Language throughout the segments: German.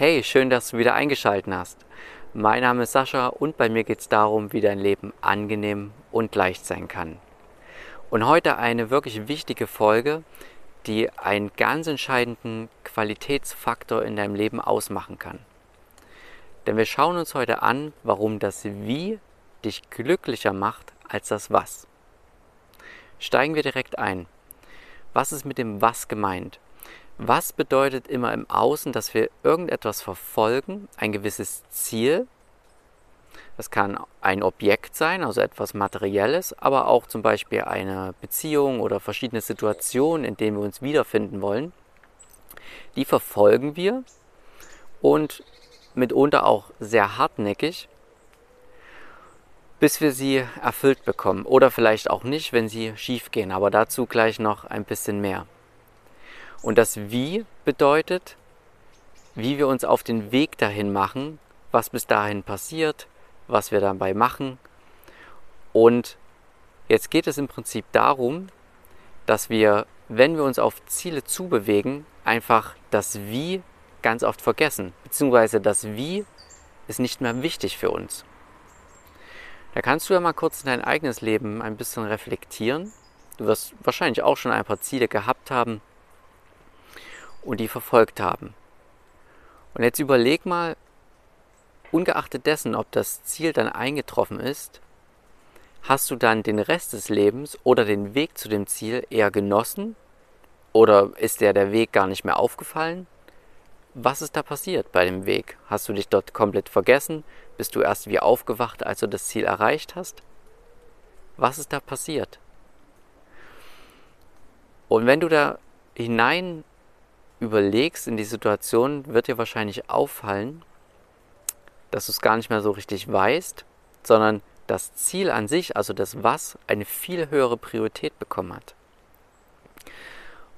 Hey, schön, dass du wieder eingeschaltet hast. Mein Name ist Sascha und bei mir geht es darum, wie dein Leben angenehm und leicht sein kann. Und heute eine wirklich wichtige Folge, die einen ganz entscheidenden Qualitätsfaktor in deinem Leben ausmachen kann. Denn wir schauen uns heute an, warum das Wie dich glücklicher macht als das Was. Steigen wir direkt ein. Was ist mit dem Was gemeint? Was bedeutet immer im Außen, dass wir irgendetwas verfolgen, ein gewisses Ziel? Das kann ein Objekt sein, also etwas Materielles, aber auch zum Beispiel eine Beziehung oder verschiedene Situationen, in denen wir uns wiederfinden wollen. Die verfolgen wir und mitunter auch sehr hartnäckig, bis wir sie erfüllt bekommen. Oder vielleicht auch nicht, wenn sie schief gehen, aber dazu gleich noch ein bisschen mehr. Und das Wie bedeutet, wie wir uns auf den Weg dahin machen, was bis dahin passiert, was wir dabei machen. Und jetzt geht es im Prinzip darum, dass wir, wenn wir uns auf Ziele zubewegen, einfach das Wie ganz oft vergessen, beziehungsweise das Wie ist nicht mehr wichtig für uns. Da kannst du ja mal kurz in dein eigenes Leben ein bisschen reflektieren. Du wirst wahrscheinlich auch schon ein paar Ziele gehabt haben, und die verfolgt haben. Und jetzt überleg mal, ungeachtet dessen, ob das Ziel dann eingetroffen ist, hast du dann den Rest des Lebens oder den Weg zu dem Ziel eher genossen? Oder ist dir der Weg gar nicht mehr aufgefallen? Was ist da passiert bei dem Weg? Hast du dich dort komplett vergessen? Bist du erst wie aufgewacht, als du das Ziel erreicht hast? Was ist da passiert? Und wenn du da hinein überlegst in die Situation, wird dir wahrscheinlich auffallen, dass du es gar nicht mehr so richtig weißt, sondern das Ziel an sich, also das Was, eine viel höhere Priorität bekommen hat.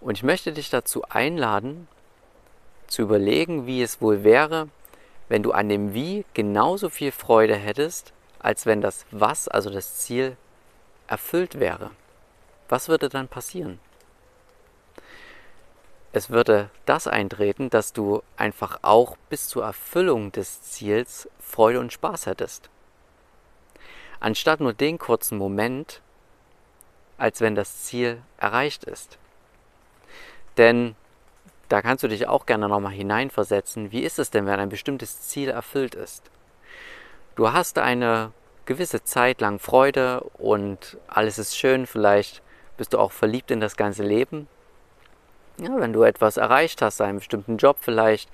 Und ich möchte dich dazu einladen, zu überlegen, wie es wohl wäre, wenn du an dem Wie genauso viel Freude hättest, als wenn das Was, also das Ziel, erfüllt wäre. Was würde dann passieren? Es würde das eintreten, dass du einfach auch bis zur Erfüllung des Ziels Freude und Spaß hättest. Anstatt nur den kurzen Moment, als wenn das Ziel erreicht ist. Denn da kannst du dich auch gerne nochmal hineinversetzen, wie ist es denn, wenn ein bestimmtes Ziel erfüllt ist? Du hast eine gewisse Zeit lang Freude und alles ist schön, vielleicht bist du auch verliebt in das ganze Leben ja, wenn du etwas erreicht hast, einen bestimmten Job vielleicht,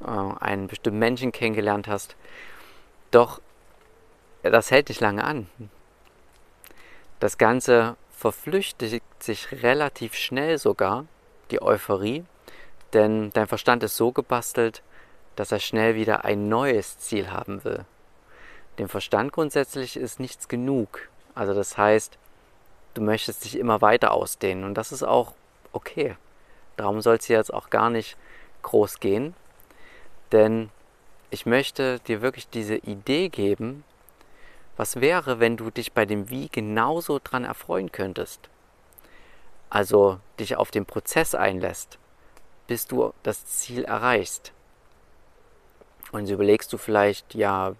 äh, einen bestimmten Menschen kennengelernt hast. Doch das hält nicht lange an. Das Ganze verflüchtigt sich relativ schnell sogar, die Euphorie, denn dein Verstand ist so gebastelt, dass er schnell wieder ein neues Ziel haben will. Dem Verstand grundsätzlich ist nichts genug. Also das heißt, du möchtest dich immer weiter ausdehnen und das ist auch okay. Darum soll es jetzt auch gar nicht groß gehen, denn ich möchte dir wirklich diese Idee geben, was wäre, wenn du dich bei dem Wie genauso dran erfreuen könntest? Also dich auf den Prozess einlässt, bis du das Ziel erreichst. Und so überlegst du vielleicht, ja,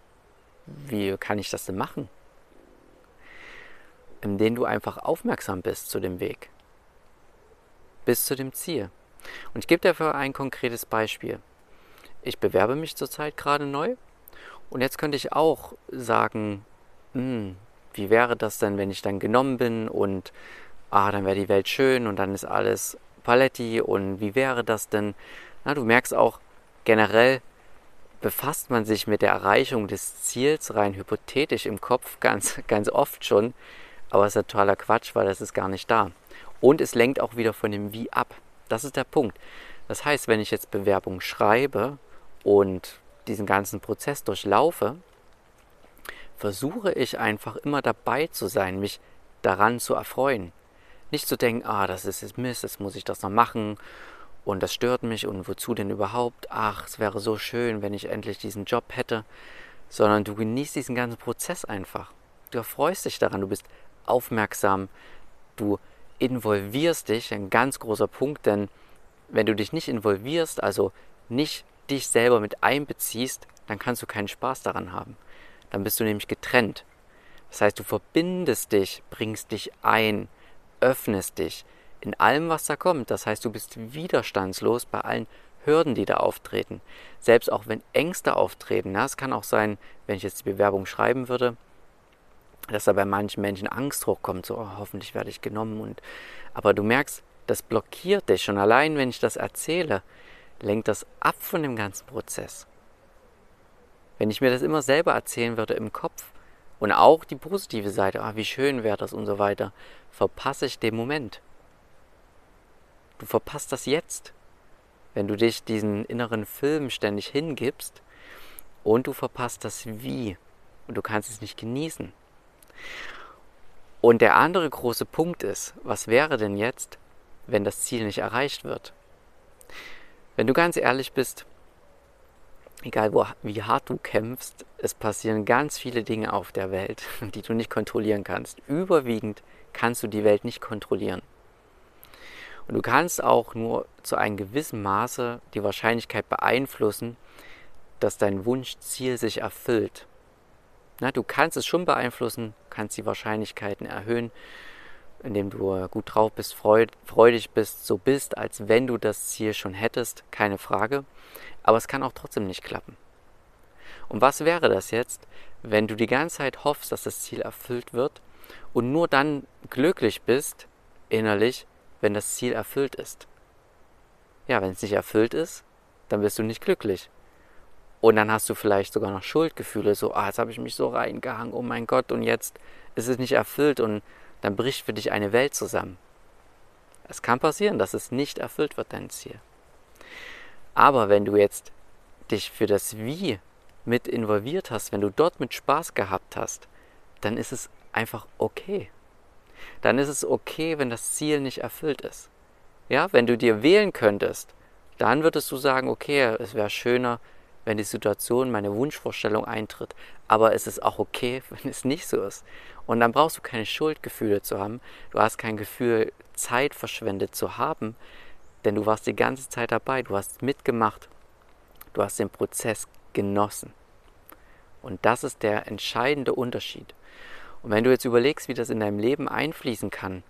wie kann ich das denn machen? Indem du einfach aufmerksam bist zu dem Weg bis zu dem Ziel. Und ich gebe dafür ein konkretes Beispiel. Ich bewerbe mich zurzeit gerade neu und jetzt könnte ich auch sagen, hm, wie wäre das denn, wenn ich dann genommen bin und ah, dann wäre die Welt schön und dann ist alles Paletti und wie wäre das denn? Na, du merkst auch, generell befasst man sich mit der Erreichung des Ziels rein hypothetisch im Kopf ganz, ganz oft schon, aber es ist totaler Quatsch, weil das ist gar nicht da. Und es lenkt auch wieder von dem Wie ab. Das ist der Punkt. Das heißt, wenn ich jetzt Bewerbung schreibe und diesen ganzen Prozess durchlaufe, versuche ich einfach immer dabei zu sein, mich daran zu erfreuen. Nicht zu denken, ah, das ist jetzt Mist, jetzt muss ich das noch machen und das stört mich und wozu denn überhaupt? Ach, es wäre so schön, wenn ich endlich diesen Job hätte, sondern du genießt diesen ganzen Prozess einfach. Du erfreust dich daran, du bist aufmerksam, du involvierst dich, ein ganz großer Punkt, denn wenn du dich nicht involvierst, also nicht dich selber mit einbeziehst, dann kannst du keinen Spaß daran haben. Dann bist du nämlich getrennt. Das heißt, du verbindest dich, bringst dich ein, öffnest dich in allem, was da kommt. Das heißt, du bist widerstandslos bei allen Hürden, die da auftreten. Selbst auch wenn Ängste auftreten. Es kann auch sein, wenn ich jetzt die Bewerbung schreiben würde, dass da bei manchen Menschen Angst hochkommt, so oh, hoffentlich werde ich genommen. Und, aber du merkst, das blockiert dich. Schon allein, wenn ich das erzähle, lenkt das ab von dem ganzen Prozess. Wenn ich mir das immer selber erzählen würde im Kopf und auch die positive Seite, ah, wie schön wäre das und so weiter, verpasse ich den Moment. Du verpasst das jetzt, wenn du dich diesen inneren Film ständig hingibst und du verpasst das Wie und du kannst es nicht genießen. Und der andere große Punkt ist, was wäre denn jetzt, wenn das Ziel nicht erreicht wird? Wenn du ganz ehrlich bist, egal wo, wie hart du kämpfst, es passieren ganz viele Dinge auf der Welt, die du nicht kontrollieren kannst. Überwiegend kannst du die Welt nicht kontrollieren. Und du kannst auch nur zu einem gewissen Maße die Wahrscheinlichkeit beeinflussen, dass dein Wunschziel sich erfüllt. Na, du kannst es schon beeinflussen, kannst die Wahrscheinlichkeiten erhöhen, indem du äh, gut drauf bist, freudig bist, so bist, als wenn du das Ziel schon hättest, keine Frage. Aber es kann auch trotzdem nicht klappen. Und was wäre das jetzt, wenn du die ganze Zeit hoffst, dass das Ziel erfüllt wird und nur dann glücklich bist, innerlich, wenn das Ziel erfüllt ist? Ja, wenn es nicht erfüllt ist, dann bist du nicht glücklich. Und dann hast du vielleicht sogar noch Schuldgefühle, so, ah, jetzt habe ich mich so reingehangen, oh mein Gott, und jetzt ist es nicht erfüllt und dann bricht für dich eine Welt zusammen. Es kann passieren, dass es nicht erfüllt wird, dein Ziel. Aber wenn du jetzt dich für das Wie mit involviert hast, wenn du dort mit Spaß gehabt hast, dann ist es einfach okay. Dann ist es okay, wenn das Ziel nicht erfüllt ist. Ja, wenn du dir wählen könntest, dann würdest du sagen, okay, es wäre schöner, wenn die Situation, meine Wunschvorstellung eintritt. Aber es ist auch okay, wenn es nicht so ist. Und dann brauchst du keine Schuldgefühle zu haben. Du hast kein Gefühl, Zeit verschwendet zu haben, denn du warst die ganze Zeit dabei. Du hast mitgemacht. Du hast den Prozess genossen. Und das ist der entscheidende Unterschied. Und wenn du jetzt überlegst, wie das in deinem Leben einfließen kann,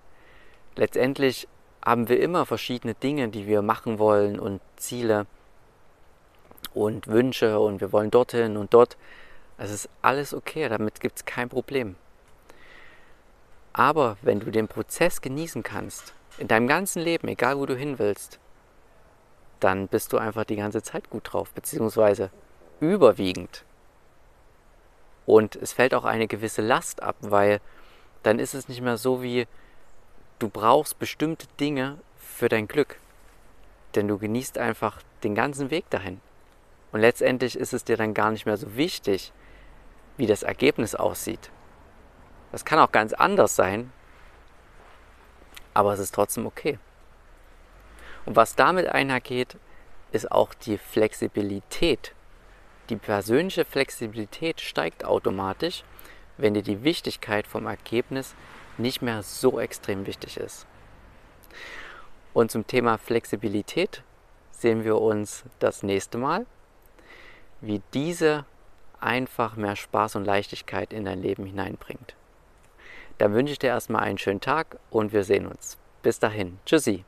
letztendlich haben wir immer verschiedene Dinge, die wir machen wollen und Ziele und Wünsche und wir wollen dorthin und dort. Es ist alles okay, damit gibt es kein Problem. Aber wenn du den Prozess genießen kannst, in deinem ganzen Leben, egal wo du hin willst, dann bist du einfach die ganze Zeit gut drauf, beziehungsweise überwiegend. Und es fällt auch eine gewisse Last ab, weil dann ist es nicht mehr so wie, du brauchst bestimmte Dinge für dein Glück. Denn du genießt einfach den ganzen Weg dahin. Und letztendlich ist es dir dann gar nicht mehr so wichtig, wie das Ergebnis aussieht. Das kann auch ganz anders sein, aber es ist trotzdem okay. Und was damit einhergeht, ist auch die Flexibilität. Die persönliche Flexibilität steigt automatisch, wenn dir die Wichtigkeit vom Ergebnis nicht mehr so extrem wichtig ist. Und zum Thema Flexibilität sehen wir uns das nächste Mal wie diese einfach mehr Spaß und Leichtigkeit in dein Leben hineinbringt. Dann wünsche ich dir erstmal einen schönen Tag und wir sehen uns. Bis dahin. Tschüssi.